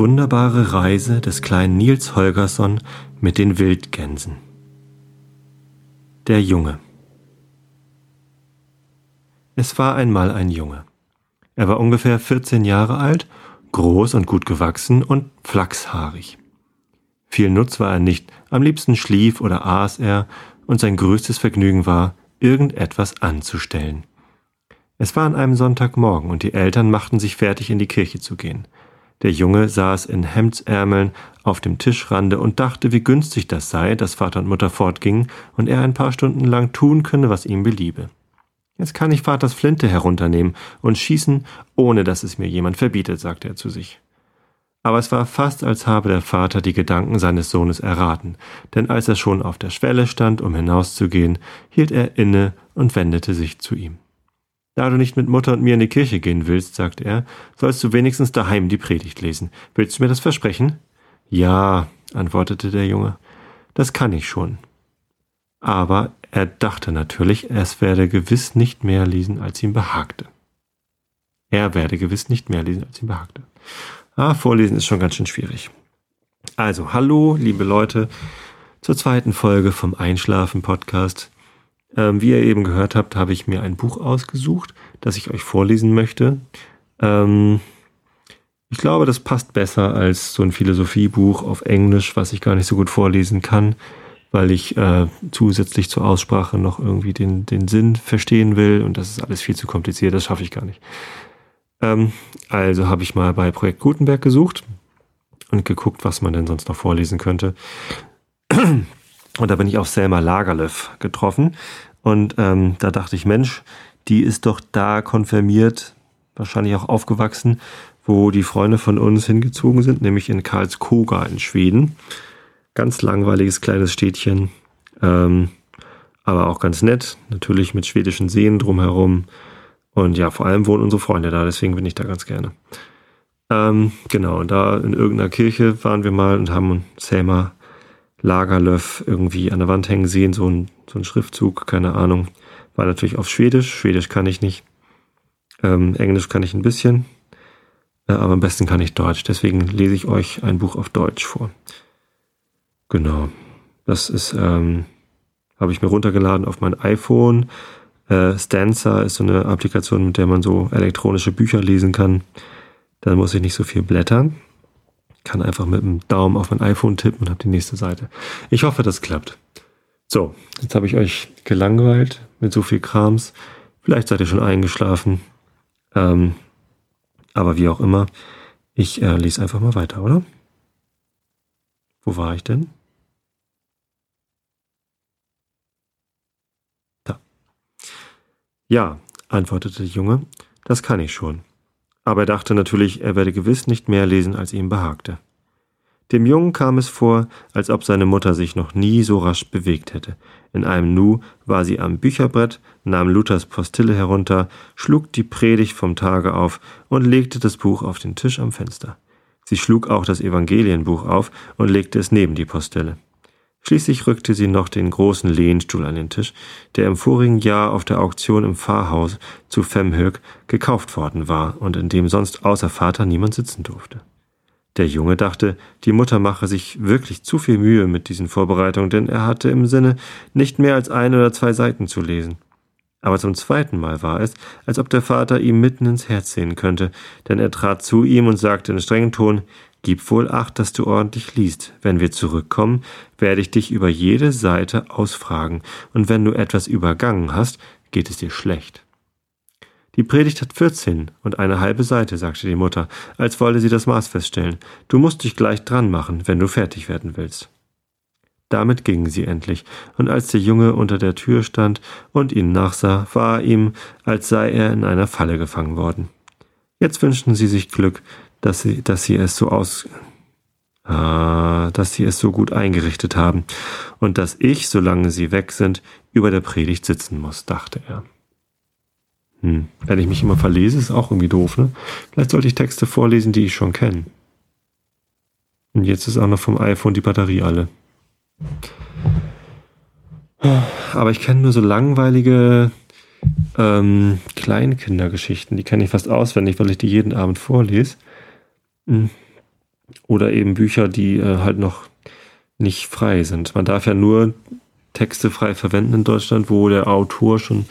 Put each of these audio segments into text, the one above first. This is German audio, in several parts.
wunderbare Reise des kleinen Nils Holgersson mit den Wildgänsen. Der Junge. Es war einmal ein Junge. Er war ungefähr 14 Jahre alt, groß und gut gewachsen und flachshaarig. Viel Nutz war er nicht, am liebsten schlief oder aß er, und sein größtes Vergnügen war, irgendetwas anzustellen. Es war an einem Sonntagmorgen und die Eltern machten sich fertig, in die Kirche zu gehen. Der Junge saß in Hemdsärmeln auf dem Tischrande und dachte, wie günstig das sei, dass Vater und Mutter fortgingen und er ein paar Stunden lang tun könne, was ihm beliebe. Jetzt kann ich Vaters Flinte herunternehmen und schießen, ohne dass es mir jemand verbietet, sagte er zu sich. Aber es war fast, als habe der Vater die Gedanken seines Sohnes erraten, denn als er schon auf der Schwelle stand, um hinauszugehen, hielt er inne und wendete sich zu ihm. Da du nicht mit Mutter und mir in die Kirche gehen willst, sagte er, sollst du wenigstens daheim die Predigt lesen. Willst du mir das versprechen? Ja, antwortete der Junge, das kann ich schon. Aber er dachte natürlich, es werde gewiss nicht mehr lesen, als ihm behagte. Er werde gewiss nicht mehr lesen, als ihm behagte. Ah, vorlesen ist schon ganz schön schwierig. Also, hallo, liebe Leute, zur zweiten Folge vom Einschlafen Podcast. Ähm, wie ihr eben gehört habt, habe ich mir ein Buch ausgesucht, das ich euch vorlesen möchte. Ähm, ich glaube, das passt besser als so ein Philosophiebuch auf Englisch, was ich gar nicht so gut vorlesen kann, weil ich äh, zusätzlich zur Aussprache noch irgendwie den, den Sinn verstehen will und das ist alles viel zu kompliziert, das schaffe ich gar nicht. Ähm, also habe ich mal bei Projekt Gutenberg gesucht und geguckt, was man denn sonst noch vorlesen könnte. Und da bin ich auf Selma Lagerlöf getroffen. Und ähm, da dachte ich, Mensch, die ist doch da konfirmiert, wahrscheinlich auch aufgewachsen, wo die Freunde von uns hingezogen sind, nämlich in Karlskoga in Schweden. Ganz langweiliges kleines Städtchen, ähm, aber auch ganz nett, natürlich mit schwedischen Seen drumherum. Und ja, vor allem wohnen unsere Freunde da, deswegen bin ich da ganz gerne. Ähm, genau, und da in irgendeiner Kirche waren wir mal und haben Selma Lagerlöf irgendwie an der Wand hängen sehen, so ein, so ein Schriftzug, keine Ahnung. War natürlich auf Schwedisch, Schwedisch kann ich nicht. Ähm, Englisch kann ich ein bisschen, äh, aber am besten kann ich Deutsch. Deswegen lese ich euch ein Buch auf Deutsch vor. Genau. Das ist, ähm, habe ich mir runtergeladen auf mein iPhone. Äh, Stanza ist so eine Applikation, mit der man so elektronische Bücher lesen kann. Dann muss ich nicht so viel blättern kann einfach mit dem Daumen auf mein iPhone tippen und habe die nächste Seite. Ich hoffe, das klappt. So, jetzt habe ich euch gelangweilt mit so viel Krams. Vielleicht seid ihr schon eingeschlafen. Ähm, aber wie auch immer, ich äh, lese einfach mal weiter, oder? Wo war ich denn? Da. Ja, antwortete der Junge, das kann ich schon aber er dachte natürlich, er werde gewiss nicht mehr lesen, als ihm behagte. Dem Jungen kam es vor, als ob seine Mutter sich noch nie so rasch bewegt hätte. In einem Nu war sie am Bücherbrett, nahm Luthers Postille herunter, schlug die Predigt vom Tage auf und legte das Buch auf den Tisch am Fenster. Sie schlug auch das Evangelienbuch auf und legte es neben die Postille. Schließlich rückte sie noch den großen Lehnstuhl an den Tisch, der im vorigen Jahr auf der Auktion im Pfarrhaus zu Femhög gekauft worden war und in dem sonst außer Vater niemand sitzen durfte. Der Junge dachte, die Mutter mache sich wirklich zu viel Mühe mit diesen Vorbereitungen, denn er hatte im Sinne, nicht mehr als ein oder zwei Seiten zu lesen. Aber zum zweiten Mal war es, als ob der Vater ihm mitten ins Herz sehen könnte, denn er trat zu ihm und sagte in strengem Ton, Gib wohl acht, dass du ordentlich liest. Wenn wir zurückkommen, werde ich dich über jede Seite ausfragen, und wenn du etwas übergangen hast, geht es dir schlecht. Die Predigt hat vierzehn und eine halbe Seite, sagte die Mutter, als wolle sie das Maß feststellen. Du musst dich gleich dran machen, wenn du fertig werden willst. Damit gingen sie endlich, und als der Junge unter der Tür stand und ihnen nachsah, war ihm, als sei er in einer Falle gefangen worden. Jetzt wünschten sie sich Glück, dass sie, dass sie es so aus, äh, dass sie es so gut eingerichtet haben und dass ich, solange sie weg sind, über der Predigt sitzen muss, dachte er. Hm. Wenn ich mich immer verlese, ist auch irgendwie doof, ne? Vielleicht sollte ich Texte vorlesen, die ich schon kenne. Und jetzt ist auch noch vom iPhone die Batterie alle. Aber ich kenne nur so langweilige ähm, Kleinkindergeschichten. Die kenne ich fast auswendig, weil ich die jeden Abend vorlese. Oder eben Bücher, die äh, halt noch nicht frei sind. Man darf ja nur Texte frei verwenden in Deutschland, wo der Autor schon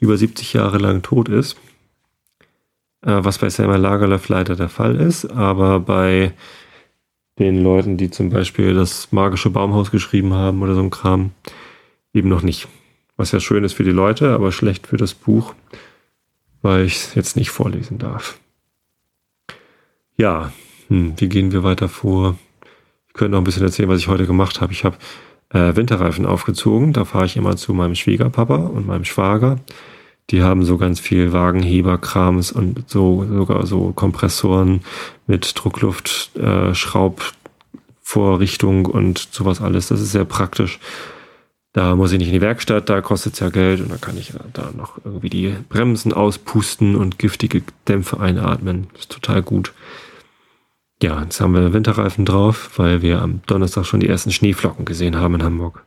über 70 Jahre lang tot ist. Äh, was bei Selma Lagerlöf leider der Fall ist, aber bei den Leuten, die zum Beispiel das magische Baumhaus geschrieben haben oder so ein Kram, eben noch nicht. Was ja schön ist für die Leute, aber schlecht für das Buch, weil ich es jetzt nicht vorlesen darf. Ja, hm, wie gehen wir weiter vor? Ich könnte noch ein bisschen erzählen, was ich heute gemacht habe. Ich habe äh, Winterreifen aufgezogen. Da fahre ich immer zu meinem Schwiegerpapa und meinem Schwager. Die haben so ganz viel Wagenheberkrams und so sogar so Kompressoren mit Druckluft, äh, und sowas alles. Das ist sehr praktisch. Da muss ich nicht in die Werkstatt, da kostet es ja Geld und dann kann ich da noch irgendwie die Bremsen auspusten und giftige Dämpfe einatmen. Das ist total gut. Ja, jetzt haben wir Winterreifen drauf, weil wir am Donnerstag schon die ersten Schneeflocken gesehen haben in Hamburg.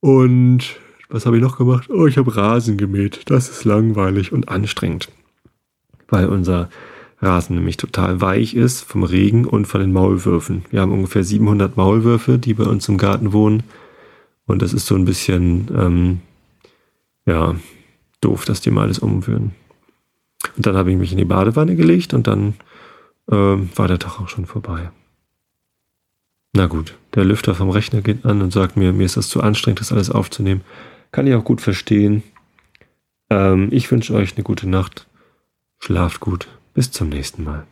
Und was habe ich noch gemacht? Oh, ich habe Rasen gemäht. Das ist langweilig und anstrengend. Weil unser Rasen nämlich total weich ist vom Regen und von den Maulwürfen. Wir haben ungefähr 700 Maulwürfe, die bei uns im Garten wohnen. Und das ist so ein bisschen, ähm, ja, doof, dass die mal alles umwühlen. Und dann habe ich mich in die Badewanne gelegt und dann ähm, war der Tag auch schon vorbei. Na gut, der Lüfter vom Rechner geht an und sagt mir, mir ist das zu anstrengend, das alles aufzunehmen. Kann ich auch gut verstehen. Ähm, ich wünsche euch eine gute Nacht. Schlaft gut. Bis zum nächsten Mal.